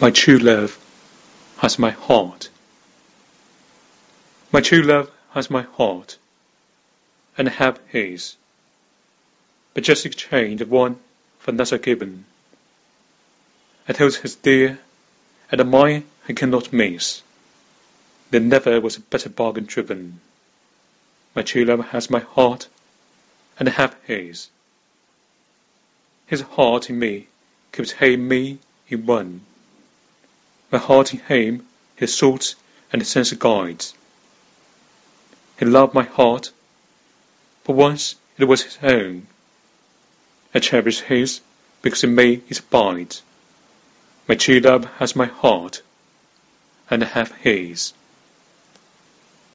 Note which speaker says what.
Speaker 1: My true love has my heart. My true love has my heart, and I have his. But just exchange of one for another given. And holds his dear, and mine he cannot miss. There never was a better bargain driven. My true love has my heart, and I have his. His heart in me keeps he me in one. My heart in him his thoughts and his sense guides. He loved my heart, but once it was his own. I cherish his because in me it abides. My true love has my heart, and I have his.